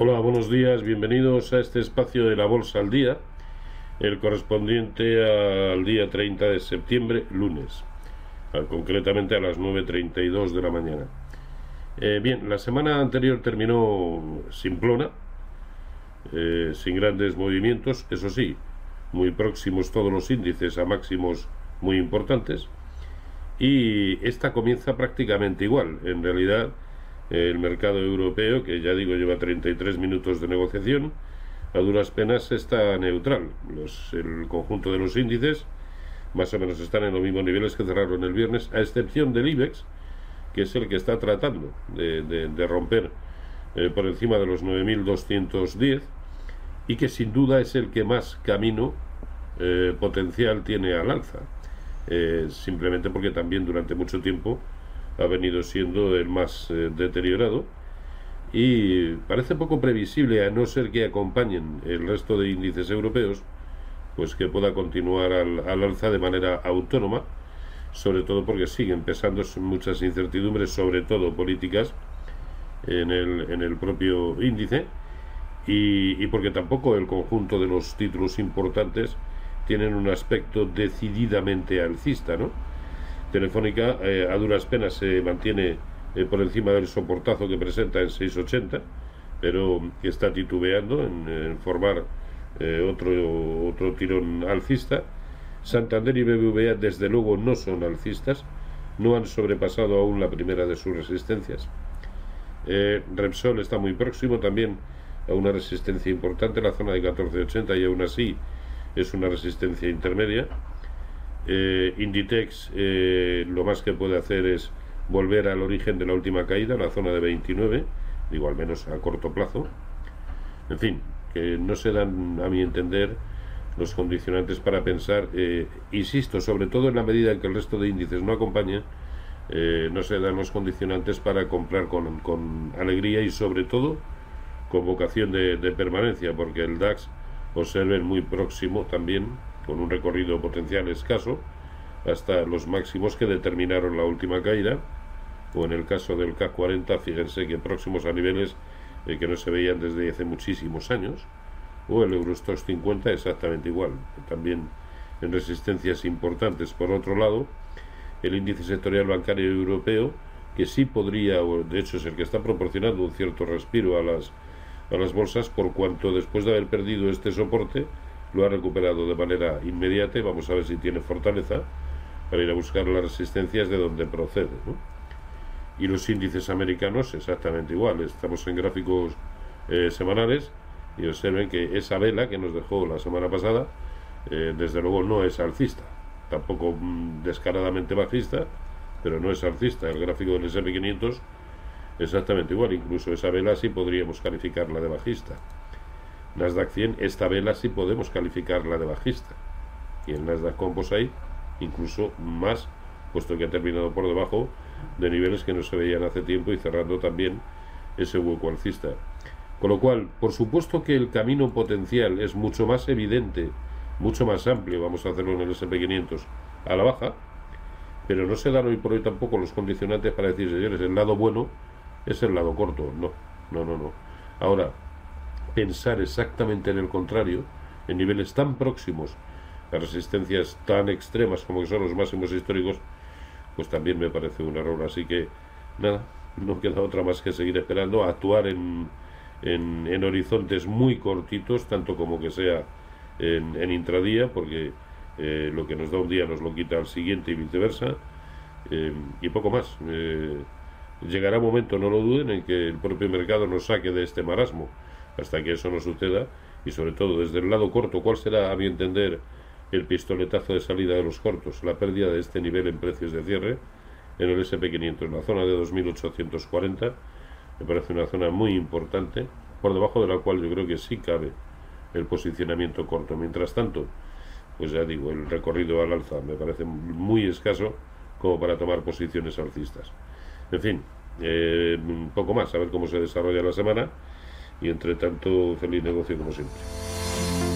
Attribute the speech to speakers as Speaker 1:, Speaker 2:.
Speaker 1: Hola, buenos días, bienvenidos a este espacio de la Bolsa al Día, el correspondiente al día 30 de septiembre, lunes, concretamente a las 9.32 de la mañana. Eh, bien, la semana anterior terminó simplona, eh, sin grandes movimientos, eso sí, muy próximos todos los índices a máximos muy importantes, y esta comienza prácticamente igual, en realidad el mercado europeo, que ya digo lleva 33 minutos de negociación, a duras penas está neutral. Los, el conjunto de los índices más o menos están en los mismos niveles que cerraron el viernes, a excepción del IBEX, que es el que está tratando de, romper eh, por encima de los 9.210 y que sin duda es el que más camino eh, potencial tiene al alza. Eh, simplemente porque también durante mucho tiempo ha venido siendo el más eh, deteriorado y parece poco previsible, a no ser que acompañen el resto de índices europeos, pues que pueda continuar al, alza de manera autónoma, sobre todo porque siguen pesando muchas incertidumbres, sobre todo políticas, en el, en el propio índice, y, y porque tampoco el conjunto de los títulos importantes tienen un aspecto decididamente alcista, ¿no? Telefónica eh, a duras penas se mantiene eh, por encima del soportazo que presenta en 680, pero está titubeando en, formar eh, otro, otro tirón alcista. Santander y BBVA desde luego no son alcistas, no han sobrepasado aún la primera de sus resistencias. Repsol está muy próximo también a una resistencia importante, la zona de 1480 y aún así es una resistencia intermedia. Eh, Inditex eh, lo más que puede hacer es volver al origen de la última caída, la zona de 29, digo al menos a corto plazo. En fin, que no se dan, a mi entender, los condicionantes para pensar, eh, insisto, sobre todo en la medida en que el resto de índices no acompañan, no se dan los condicionantes para comprar con, alegría y sobre todo con vocación de, de permanencia, porque el DAX observen muy próximo también con un recorrido potencial escaso, hasta los máximos que determinaron la última caída, o en el caso del K40, fíjense que próximos a niveles eh, que no se veían desde hace muchísimos años, o el Eurostox 50 exactamente igual, también en resistencias importantes. Por otro lado, el índice sectorial bancario europeo, que sí podría, de hecho es el que está proporcionando un cierto respiro a las, a las bolsas, por cuanto después de haber perdido este soporte, lo ha recuperado de manera inmediata y vamos a ver si tiene fortaleza para ir a buscar las resistencias de donde procede. Y los índices americanos exactamente igual. Estamos en gráficos eh, semanales y observen que esa vela que nos dejó la semana pasada, eh, desde luego no es alcista, tampoco mm, descaradamente bajista, pero no es alcista. El gráfico del SP500 exactamente igual, incluso esa vela sí podríamos calificarla de bajista. Nasdaq 100, esta vela sí podemos calificarla de bajista. Y el Nasdaq Composite incluso más, puesto que ha terminado por debajo de niveles que no se veían hace tiempo y cerrando también ese hueco alcista. Con lo cual, por supuesto que el camino potencial es mucho más evidente, mucho más amplio, vamos a hacerlo en el SP500, a la baja, pero no se dan hoy por hoy tampoco los condicionantes para decir, señores, el lado bueno es el lado corto. No, no, no, no. Ahora, pensar exactamente en el contrario, en niveles tan próximos a resistencias tan extremas como que son los máximos históricos, pues también me parece un error. Así que nada, no queda otra más que seguir esperando, actuar en, en, horizontes muy cortitos, tanto como que sea en, intradía, porque eh, lo que nos da un día nos lo quita al siguiente y viceversa, eh, y poco más. Eh, llegará un momento, no lo duden, en que el propio mercado nos saque de este marasmo hasta que eso no suceda y sobre todo desde el lado corto, ¿cuál será a mi entender el pistoletazo de salida de los cortos? La pérdida de este nivel en precios de cierre en el SP500, en la zona de 2840, me parece una zona muy importante, por debajo de la cual yo creo que sí cabe el posicionamiento corto. Mientras tanto, pues ya digo, el recorrido al alza me parece muy escaso como para tomar posiciones alcistas. En fin, eh, poco más, a ver cómo se desarrolla la semana y entre tanto feliz negocio como siempre.